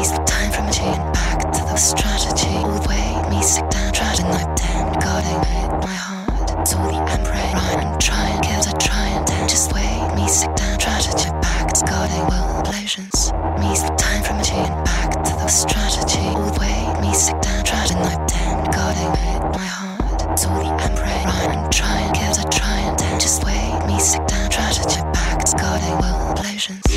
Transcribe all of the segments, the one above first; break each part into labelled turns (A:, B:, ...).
A: Me's time from a chain back to the strategy. All the way, me sick down, trapped in my den, guarding my heart. So the emperor run and try and kill the try and then just wait. Me sick down, strategy back to guarding will relations. Me's time from a chain back to the strategy. All the way, me sick down, trapped in my den, guarding my heart. So the emperor run and try and kill the try and then just wait. Me sick down, strategy back to guarding will relations.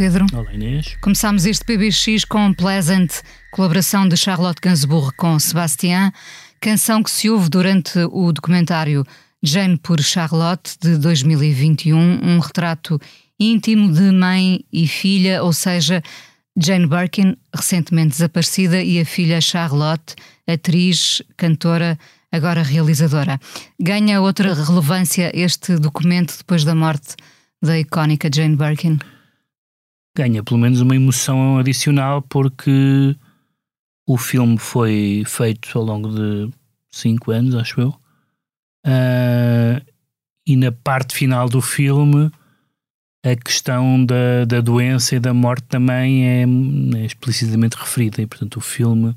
B: Pedro.
C: Olá Inês.
B: Começámos este PBX com Pleasant, colaboração de Charlotte Gainsbourg com Sebastian, canção que se ouve durante o documentário Jane por Charlotte de 2021, um retrato íntimo de mãe e filha, ou seja, Jane Birkin, recentemente desaparecida, e a filha Charlotte, atriz, cantora, agora realizadora. Ganha outra relevância este documento depois da morte da icónica Jane Birkin?
C: Ganha pelo menos uma emoção adicional porque o filme foi feito ao longo de cinco anos, acho eu. Uh, e na parte final do filme a questão da, da doença e da morte também é, é explicitamente referida e portanto o filme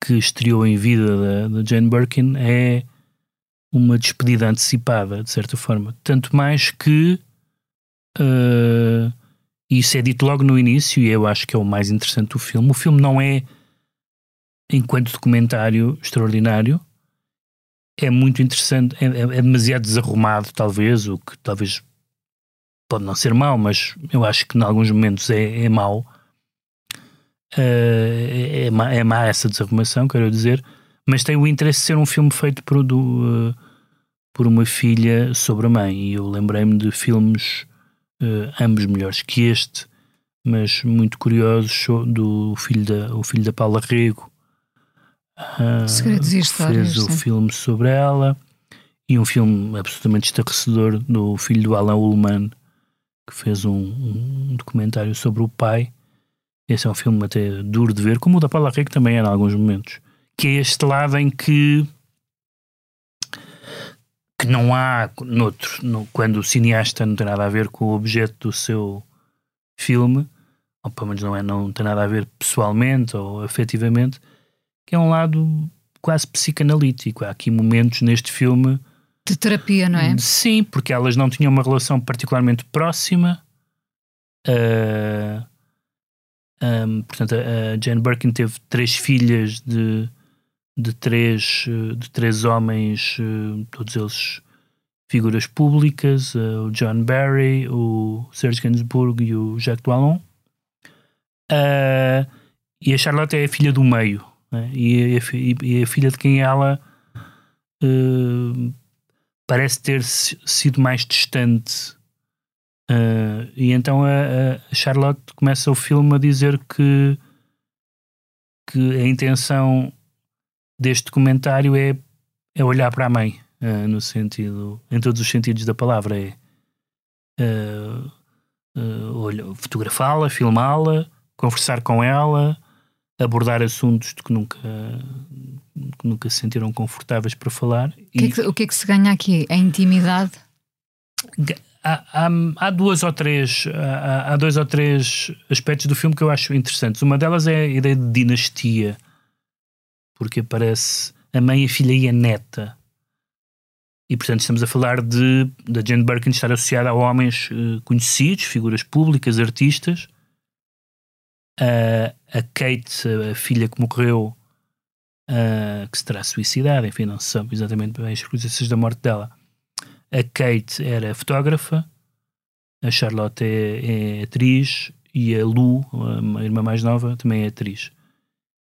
C: que estreou em vida da, da Jane Birkin é uma despedida antecipada, de certa forma. Tanto mais que uh, isso é dito logo no início, e eu acho que é o mais interessante do filme. O filme não é, enquanto documentário, extraordinário. É muito interessante, é, é demasiado desarrumado, talvez, o que talvez pode não ser mau, mas eu acho que em alguns momentos é, é mau. Uh, é, má, é má essa desarrumação, quero dizer, mas tem o interesse de ser um filme feito por, do, uh, por uma filha sobre a mãe. E eu lembrei-me de filmes, uh, ambos melhores que este, mas muito curiosos do filho da, o filho da Paula Rego.
B: Uh, Segredos e histórias.
C: Fez o filme sobre ela e um filme absolutamente estarrecedor do filho do Alan Ullman, que fez um, um, documentário sobre o pai. Esse é um filme até duro de ver, como o da Paula Rego também é em alguns momentos. Que é este lado em que que não há noutro, no, quando o cineasta não tem nada a ver com o objeto do seu filme, ou pelo menos não, é, não tem nada a ver pessoalmente ou afetivamente, que é um lado quase psicanalítico. Há aqui momentos neste filme
B: de terapia, não é?
C: Sim, porque elas não tinham uma relação particularmente próxima. Uh, ah, um, portanto, a Jane Birkin teve três filhas de, de, três, de três homens, uh, todos eles figuras públicas: uh, o John Barry, o Serge Gainsbourg e o Jacques Doillon. e a Charlotte é a filha do meio, né? e, a, e, a, filha de quem ela parece ter sido mais distante. Uh, e então a, a, Charlotte começa o filme a dizer que, que a intenção deste documentário é, é olhar para a mãe, uh, no sentido, em todos os sentidos da palavra, é uh, fotografá-la, filmá-la, conversar com ela, abordar assuntos de que nunca que nunca se sentiram confortáveis para falar.
B: O que, é que, o que, é que se ganha aqui? A intimidade?
C: Há, há, há, duas ou três há, há, dois ou três aspectos do filme que eu acho interessantes. Uma delas é a ideia de dinastia, porque aparece a mãe, a filha e a neta. E portanto estamos a falar de da Jane Birkin estar associada a homens uh, conhecidos, figuras públicas, artistas. Uh, a Kate, a filha que morreu, uh, que se terá suicidado, enfim, não se sabe exatamente bem as circunstâncias da morte dela. A Kate era fotógrafa, a Charlotte é, é atriz e a Lu, a irmã mais nova, também é atriz.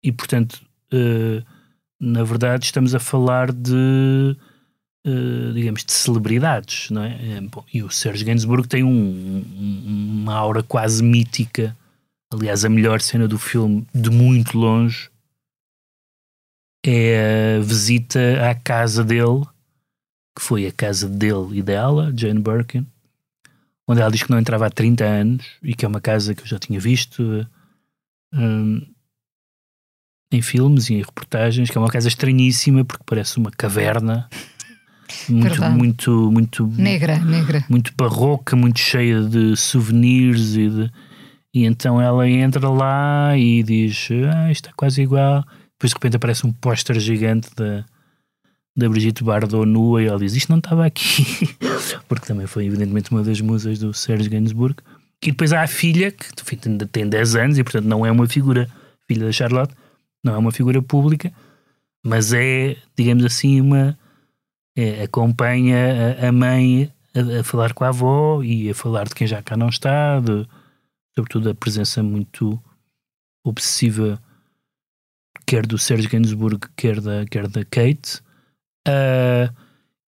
C: E portanto, uh, na verdade, estamos a falar de. Uh, digamos, de celebridades, não é? é bom, e o Serge Gainsbourg tem um, um, uma aura quase mítica. Aliás, a melhor cena do filme, de muito longe, é a visita à casa dele, que foi a casa dele e dela, Jane Birkin, onde ela diz que não entrava há 30 anos e que é uma casa que eu já tinha visto um, em filmes e em reportagens, que é uma casa estranhíssima porque parece uma caverna. Muito, muito, muito
B: negra, negra,
C: muito barroca, muito cheia de souvenirs e de, e então ela entra lá e diz: Ah, isto é quase igual. Depois de repente aparece um póster gigante da, da Brigitte Bardot nua e ela diz: Isto não estava aqui. Porque também foi, evidentemente, uma das musas do Serge Gainsbourg. E depois há a filha, que enfim, tem 10 anos e, portanto, não é uma figura, filha da Charlotte, não é uma figura pública, mas é, digamos assim, uma. É, acompanha a, a mãe a, a, falar com a avó e a falar de quem já cá não está, de, sobretudo a presença muito obsessiva quer do Serge Gainsbourg, quer da, quer da Kate. Uh,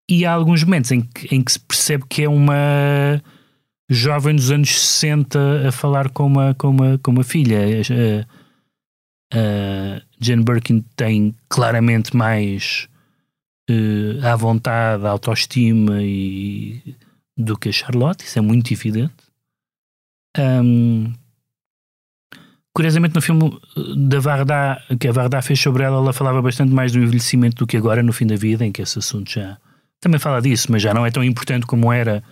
C: e há alguns momentos em que, em que se percebe que é uma jovem dos anos 60 a falar com uma, com uma, com uma filha. Uh, uh, Jane Birkin tem claramente mais uh, à vontade, autoestima e, do que a Charlotte, isso é muito evidente. Um, Curiosamente, no filme uh, da Varda, que a Varda fez sobre ela, ela falava bastante mais do envelhecimento do que agora, no fim da vida, em que esse assunto já também fala disso, mas já não é tão importante como era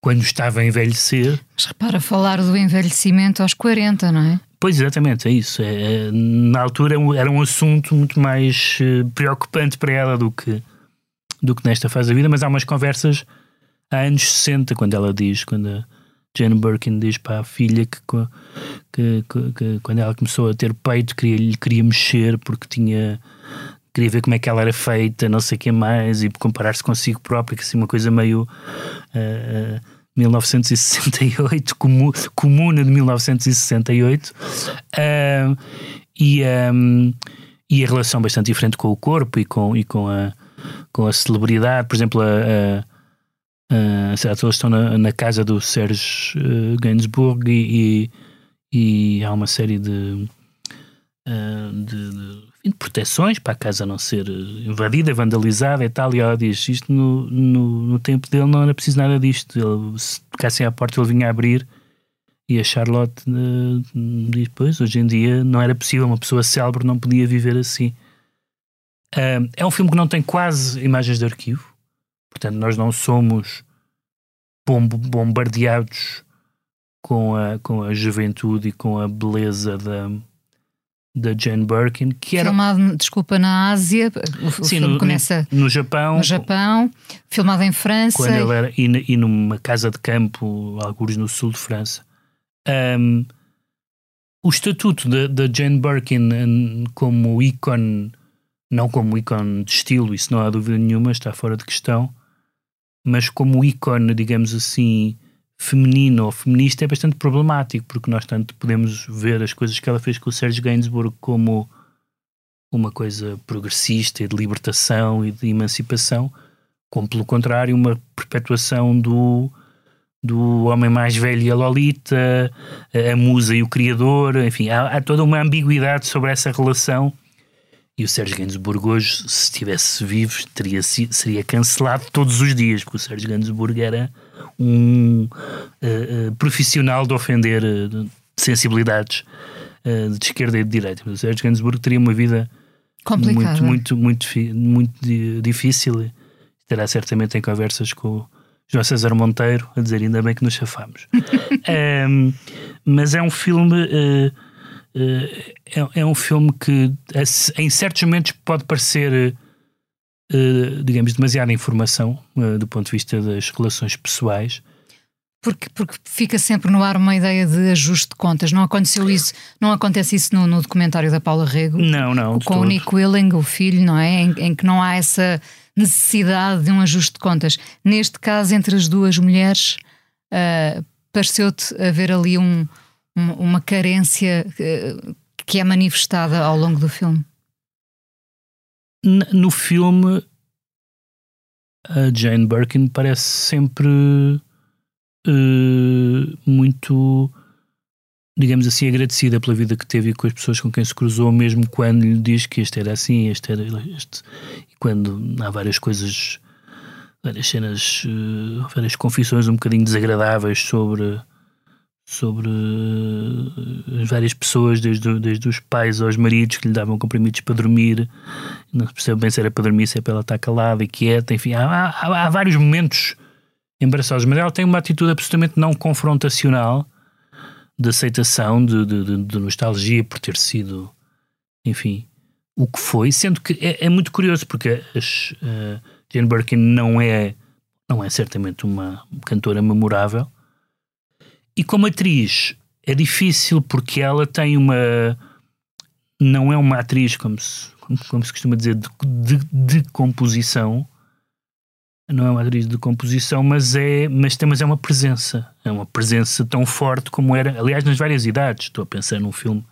C: quando estava a envelhecer.
B: Mas repara, falar do envelhecimento aos 40, não é?
C: Pois, exatamente, é isso. É, é na altura era um assunto muito mais uh, preocupante para ela do que, do que nesta fase da vida, mas há umas conversas há anos 60, quando ela diz, quando a, Jane Birkin diz para a filha que, que, que, que quando ela começou a ter peito queria, queria mexer porque tinha queria ver como é que ela era feita, não sei o que mais, e comparar-se consigo própria, que assim uma coisa meio uh, 1968, comu, comuna de 1968, uh, e, um, e a relação bastante diferente com o corpo e com, e com, a, com a celebridade, por exemplo, a, a estão na, na, casa do Serge uh, Gainsbourg e, e há uma série de, de, de, de, proteções para a casa não ser invadida, vandalizada e tal. E ela diz: Isto no, no, no tempo dele não era preciso nada disto. Ele, se tocassem à porta, ele vinha abrir. E a Charlotte uh, diz: Pois, hoje em dia não era possível, uma pessoa célebre não podia viver assim. Uh, é um filme que não tem quase imagens de arquivo, portanto, nós não somos bombardeados com a, com a juventude e com a beleza da, da Jane Birkin, que era
B: filmado, desculpa, na Ásia, o, Sim, filme no, começa
C: no Japão,
B: no Japão, filmado em França
C: quando ele era, e, e numa casa de campo, alguns no sul de França. Um, o estatuto da Jane Birkin como ícone, não como ícone de estilo, isso não há dúvida nenhuma, está fora de questão, mas como ícone, digamos assim, feminino ou feminista é bastante problemático, porque nós tanto podemos ver as coisas que ela fez com o Serge Gainsbourg como uma coisa progressista e de libertação e de emancipação, como pelo contrário uma perpetuação do do homem mais velho e a Lolita, a musa e o criador, enfim, há, há toda uma ambiguidade sobre essa relação. E o Sérgio Gainsbourg hoje, se estivesse vivo, teria, seria cancelado todos os dias, porque o Sérgio Gainsbourg era um uh, uh, profissional de ofender uh, sensibilidades de esquerda e de direita. O Sérgio Gainsbourg teria uma vida
B: Complicada.
C: muito, muito, muito, muito difícil. Terá certamente em conversas com o João César Monteiro a dizer ainda bem que nos chafamos. um, mas é um filme é, é, um filme que em certos momentos pode parecer, digamos, demasiada informação uh, do ponto de vista das relações pessoais.
B: Porque, porque fica sempre no ar uma ideia de ajuste de contas. Não aconteceu isso, não acontece isso no, no documentário da Paula Rego.
C: Não, não.
B: Com o Nick Willing, o filho, não é? Em, em, que não há essa necessidade de um ajuste de contas. Neste caso, entre as duas mulheres, uh, pareceu-te haver ali um, uma carência eh, que é manifestada ao longo do filme?
C: No filme, a Jane Birkin parece sempre uh, muito, digamos assim, agradecida pela vida que teve e com as pessoas com quem se cruzou, mesmo quando lhe diz que este era assim, este era este. E quando há várias coisas, várias cenas, uh, várias confissões um bocadinho desagradáveis sobre sobre uh, várias pessoas, desde, desde os pais aos maridos que lhe davam comprimidos para dormir, não se percebe bem se era para dormir, se é para ela estar calada e quieta, enfim, há, há, há vários momentos embaraçosos, mas ela tem uma atitude absolutamente não confrontacional de aceitação, de, de, de nostalgia por ter sido, enfim, o que foi, sendo que é, é muito curioso porque as, uh, Jane Birkin não é, não é certamente uma cantora memorável, e como atriz é difícil porque ela tem uma. Não é uma atriz, como se, como, como se costuma dizer, de, de, de, composição. Não é uma atriz de composição, mas é, mas, tem, mas é uma presença. É uma presença tão forte como era. Aliás, nas várias idades. Estou a pensar num filme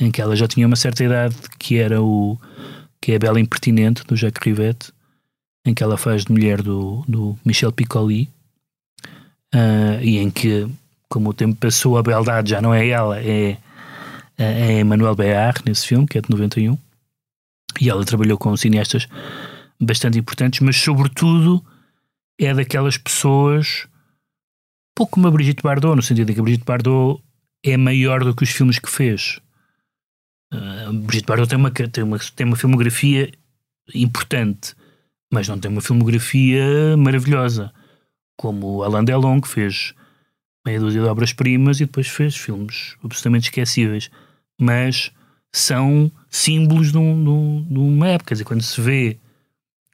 C: em que ela já tinha uma certa idade, que era o. que é a Bela Impertinente, do Jacques Rivette, em que ela faz de mulher do, do Michel Piccoli. Uh, e em que como o tempo passou, a beldade já não é ela, é, é Emmanuel Béard nesse filme, que é de 91. E ela trabalhou com cineastas bastante importantes, mas sobretudo é daquelas pessoas, pouco como a Brigitte Bardot, no sentido de que a Brigitte Bardot é maior do que os filmes que fez. Uh, Brigitte Bardot tem uma, tem, uma, tem uma filmografia importante, mas não tem uma filmografia maravilhosa, como Alain Delon, que fez meia dúzia de obras-primas e depois fez filmes absolutamente esquecíveis. Mas são símbolos de, um, de, uma época. Quer dizer, quando se vê.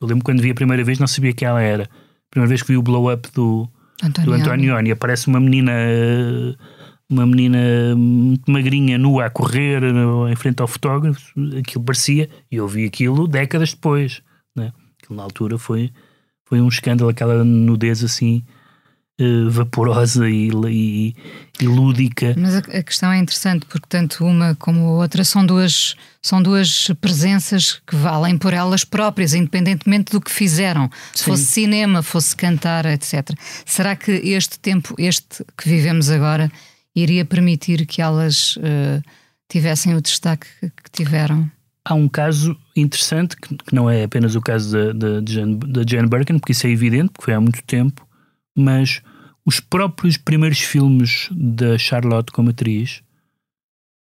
C: Eu lembro quando vi a primeira vez, não sabia quem ela era. A primeira vez que vi o blow-up do, do Antonioni, aparece uma menina. Uma menina muito magrinha, nua, a correr em frente ao fotógrafo, aquilo parecia, e eu vi aquilo décadas depois. Né? Aquilo na altura foi, foi um escândalo, aquela nudez assim, uh, vaporosa e, e, e, lúdica.
B: Mas a, a, questão é interessante porque tanto uma como a outra são duas, são duas presenças que valem por elas próprias, independentemente do que fizeram. Sim. Fosse cinema, fosse cantar, etc. Será que este tempo, este que vivemos agora, iria permitir que elas uh, tivessem o destaque que tiveram?
C: Há um caso interessante, que, não é apenas o caso da, da, da Jane Birkin, porque isso é evidente, porque foi há muito tempo, mas os próprios primeiros filmes da Charlotte como atriz,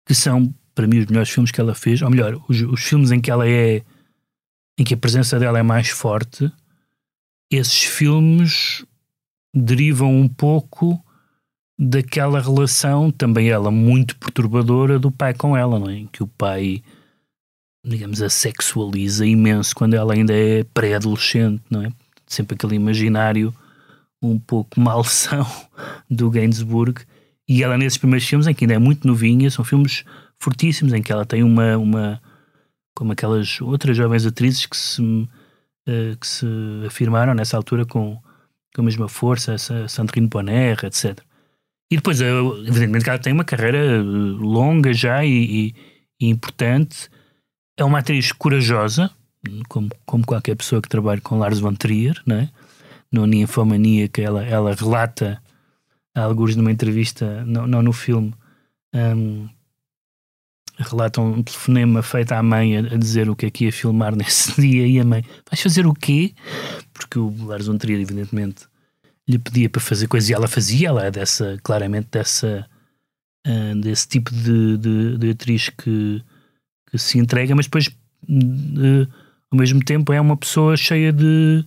C: que são, para mim, os melhores filmes que ela fez, ou melhor, os, os filmes em que ela é. em que a presença dela é mais forte, esses filmes derivam um pouco daquela relação, também ela muito perturbadora, do pai com ela, não é? Em que o pai, digamos, a sexualiza imenso quando ela ainda é pré-adolescente, não é? Sempre aquele imaginário um pouco malsão do Gainsbourg. E ela, nesses primeiros filmes, em que ainda é muito novinha, são filmes fortíssimos, em que ela tem uma. uma como aquelas outras jovens atrizes que se, uh, que se afirmaram nessa altura com, com a mesma força, essa Sandrine Bonner, etc. E depois, eh, evidentemente, ela tem uma carreira eh, longa já e, e importante. É uma atriz corajosa, como, como qualquer pessoa que trabalha com Lars von Trier, não é? No Ninfomaníaca, ela, ela relata alguns numa entrevista, não, não no filme, um, relata um telefonema feito à mãe a, a, dizer o que é que ia filmar nesse dia e a mãe, vais fazer o quê? Porque o Lars von Trier, evidentemente, lhe pedia para fazer coisas e ela fazia, ela é dessa, claramente dessa, uh, desse tipo de, de, de, atriz que, que se entrega, mas depois, uh, ao mesmo tempo, é uma pessoa cheia de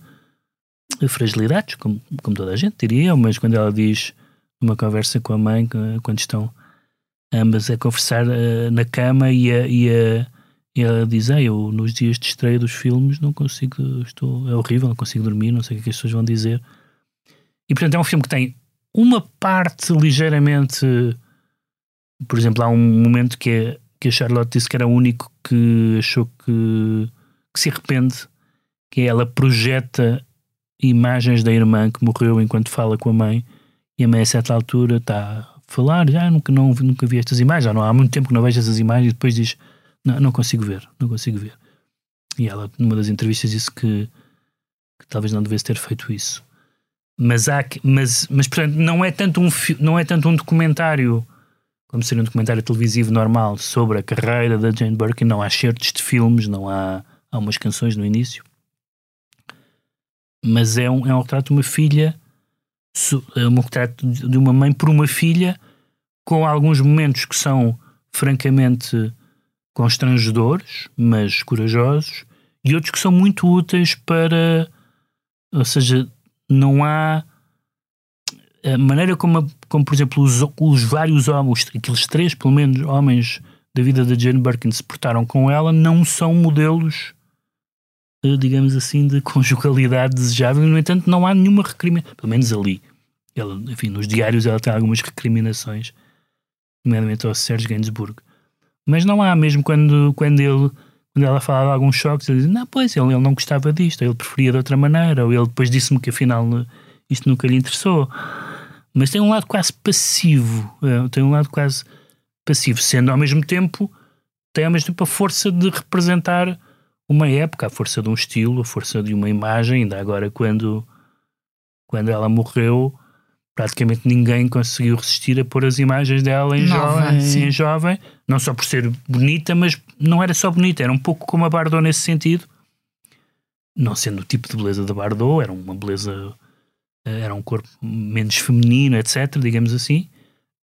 C: fragilidades, como, como toda a gente diria mas quando ela diz numa conversa com a mãe, quando estão ambas a conversar uh, na cama e, a, e, a, e ela diz: ah, Eu nos dias de estreia dos filmes não consigo, estou, é horrível, não consigo dormir, não sei o que, é que as pessoas vão dizer. E portanto é um filme que tem uma parte ligeiramente. Por exemplo, há um momento que, é, que a Charlotte disse que era o único que achou que, que se arrepende, que é ela projeta imagens da irmã que morreu enquanto fala com a mãe e a mãe a certa altura está a falar, já nunca, não, nunca vi estas imagens, já não há muito tempo que não vejo essas imagens e depois diz, não, não consigo ver, não consigo ver. E ela, numa das entrevistas, disse que, que talvez não devesse ter feito isso. Mas, há, mas, mas portanto, não é, tanto um, não é tanto um documentário como seria um documentário televisivo normal sobre a carreira da Jane Birkin, não há certos de filmes, não há, há umas canções no início mas é um, é um retrato de uma filha, é um retrato de uma mãe por uma filha, com alguns momentos que são francamente constrangedores, mas corajosos, e outros que são muito úteis para. Ou seja, não há. A maneira como, como por exemplo, os, os vários homens, aqueles três, pelo menos, homens da vida da Jane Birkin se portaram com ela, não são modelos digamos assim, de conjugalidade desejável. No entanto, não há nenhuma recriminação, pelo menos ali. Ela, enfim, nos diários ela tem algumas recriminações, nomeadamente ao Sérgio Gainsbourg. Mas não há, mesmo quando, quando ele quando ela fala de alguns choques, ele diz: Não, pois, ele, ele não gostava disto, ele preferia de outra maneira, ou ele depois disse-me que afinal isto nunca lhe interessou. Mas tem um lado quase passivo, é, tem um lado quase passivo, sendo ao mesmo tempo, tem ao mesmo tempo a força de representar uma época, a força de um estilo, a força de uma imagem. Ainda agora, quando, quando ela morreu, praticamente ninguém conseguiu resistir a pôr as imagens dela em, Nova, jovem, em jovem, não só por ser bonita, mas não era só bonita, era um pouco como a Bardot nesse sentido. Não sendo o tipo de beleza da Bardot, era uma beleza, eh, era um corpo menos feminino, etc., digamos assim,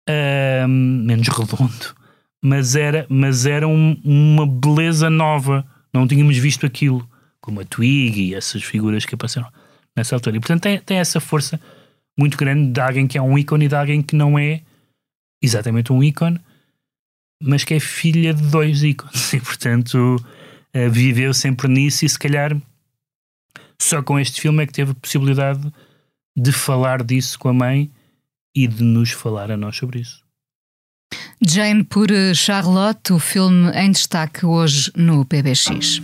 C: uh, menos redondo, mas era, mas era um, uma beleza nova não tínhamos visto aquilo, como a Twig e essas figuras que apareceram nessa altura. E portanto tem, tem essa força muito grande de alguém que é um ícone e de alguém que não é exatamente um ícone, mas que é filha de dois ícones e portanto uh, viveu sempre nisso e se calhar só com este filme é que teve a possibilidade de falar disso com a mãe e de nos falar a nós sobre isso.
B: Jane por Charlotte, o filme em destaque hoje no PBX.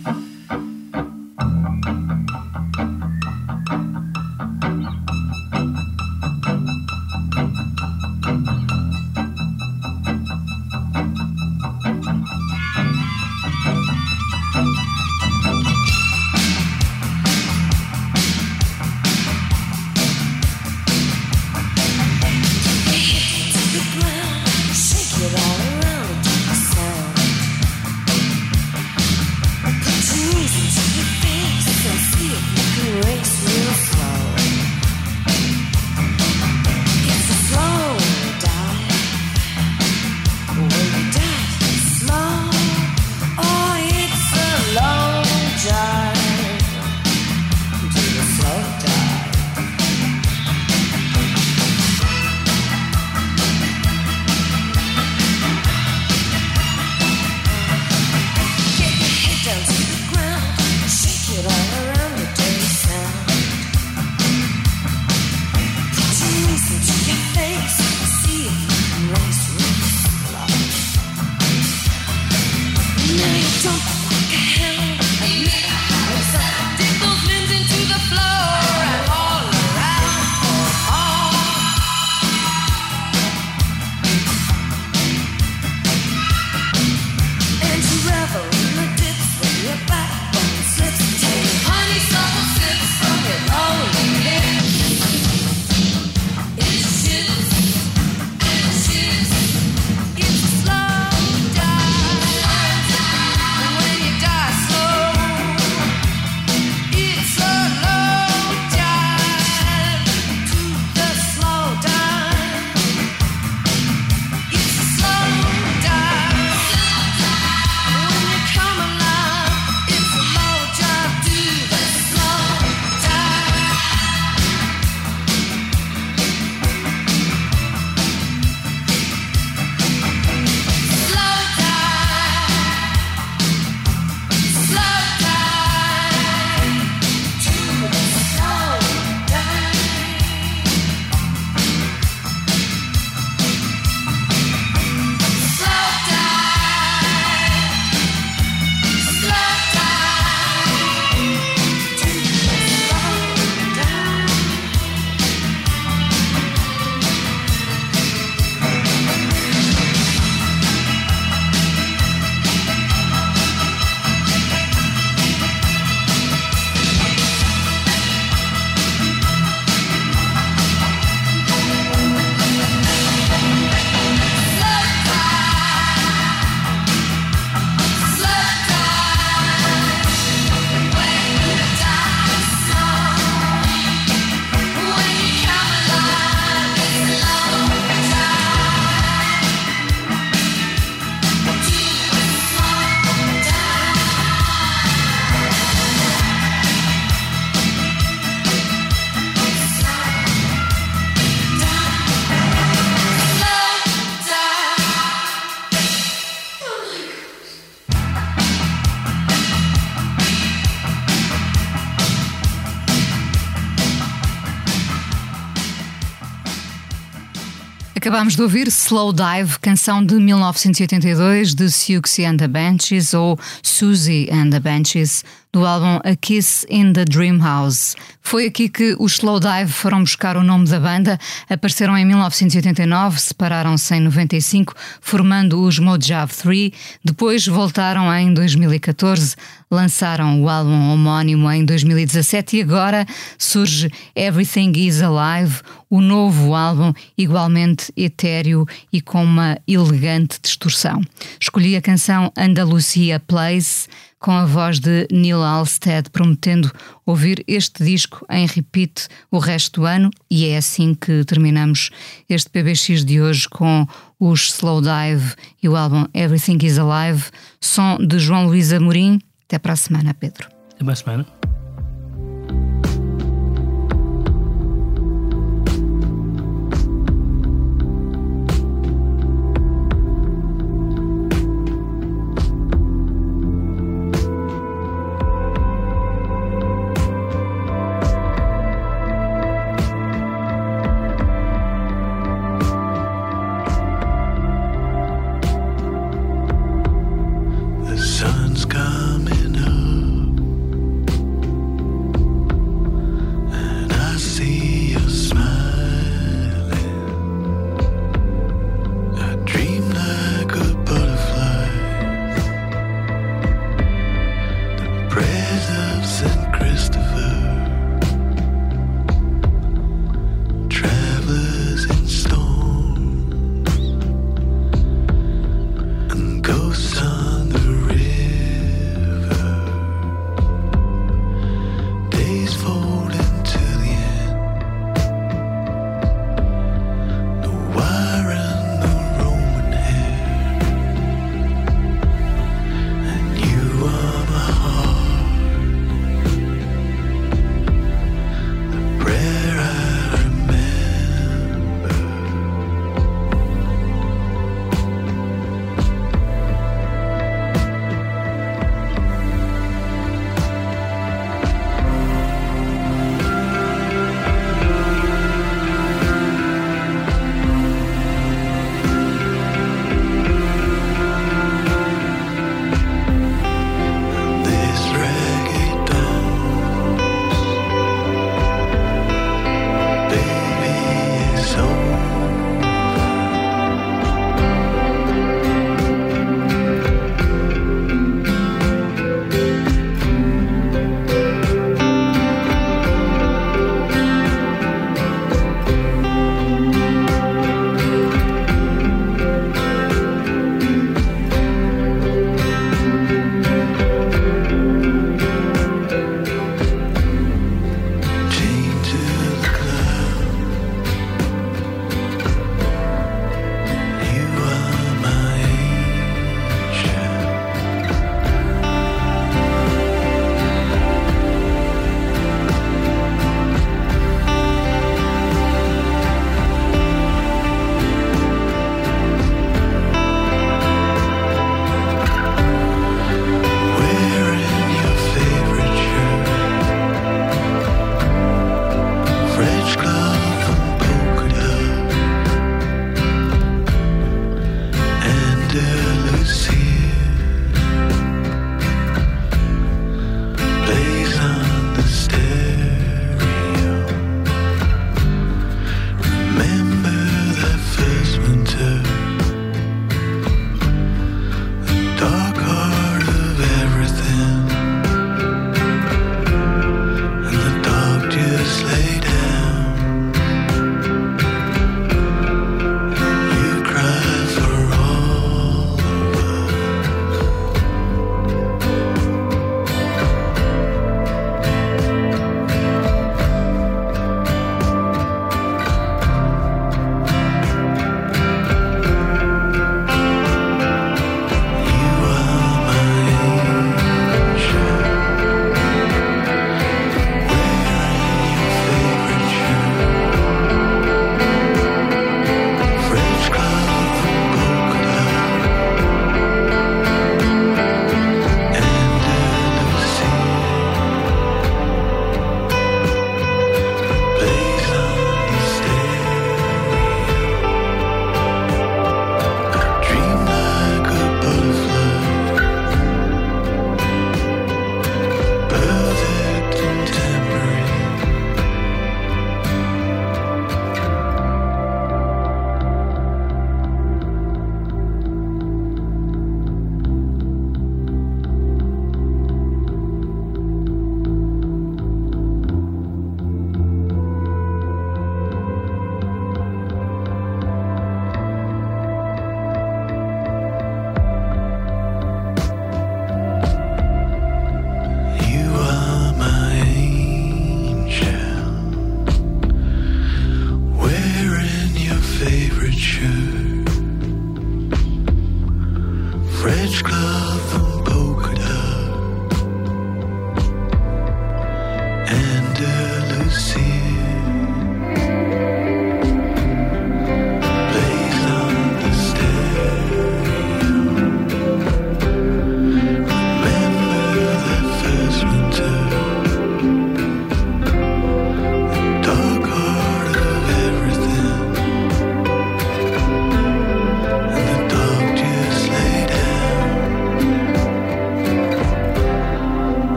B: Acabámos de ouvir Slow Dive, canção de 1982 de Siouxsie and the Banshees ou Susie and the Banshees, do álbum A Kiss in the Dream House. Foi aqui que os Slow Dive foram buscar o nome da banda, apareceram em 1989, separaram-se em 95, formando os Mojave 3, depois voltaram em 2014, lançaram o álbum homónimo em 2017 e agora surge Everything is Alive, o novo álbum igualmente etéreo e com uma elegante distorção. Escolhi a canção Andalucia Place com a voz de Neil Alstead, prometendo ouvir este disco em repeat o resto do ano, e é assim que terminamos este PBX de hoje com os Slow Dive e o álbum Everything is Alive, som de João Luís Amorim. Até para a semana, Pedro.
C: Até para a semana.